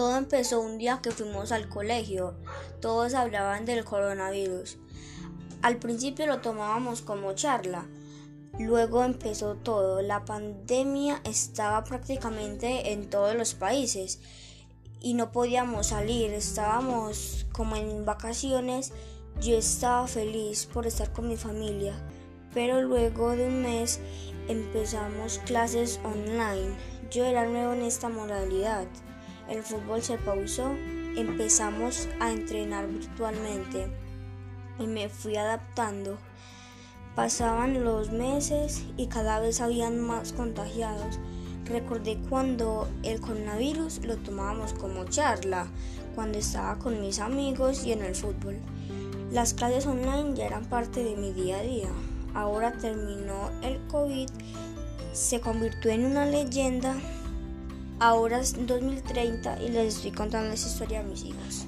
Todo empezó un día que fuimos al colegio. Todos hablaban del coronavirus. Al principio lo tomábamos como charla. Luego empezó todo. La pandemia estaba prácticamente en todos los países y no podíamos salir. Estábamos como en vacaciones. Yo estaba feliz por estar con mi familia. Pero luego de un mes empezamos clases online. Yo era nuevo en esta modalidad el fútbol se pausó, empezamos a entrenar virtualmente y me fui adaptando. Pasaban los meses y cada vez habían más contagiados. Recordé cuando el coronavirus lo tomábamos como charla, cuando estaba con mis amigos y en el fútbol. Las clases online ya eran parte de mi día a día. Ahora terminó el COVID, se convirtió en una leyenda ahora es 2030 y les estoy contando esa historia a mis hijos.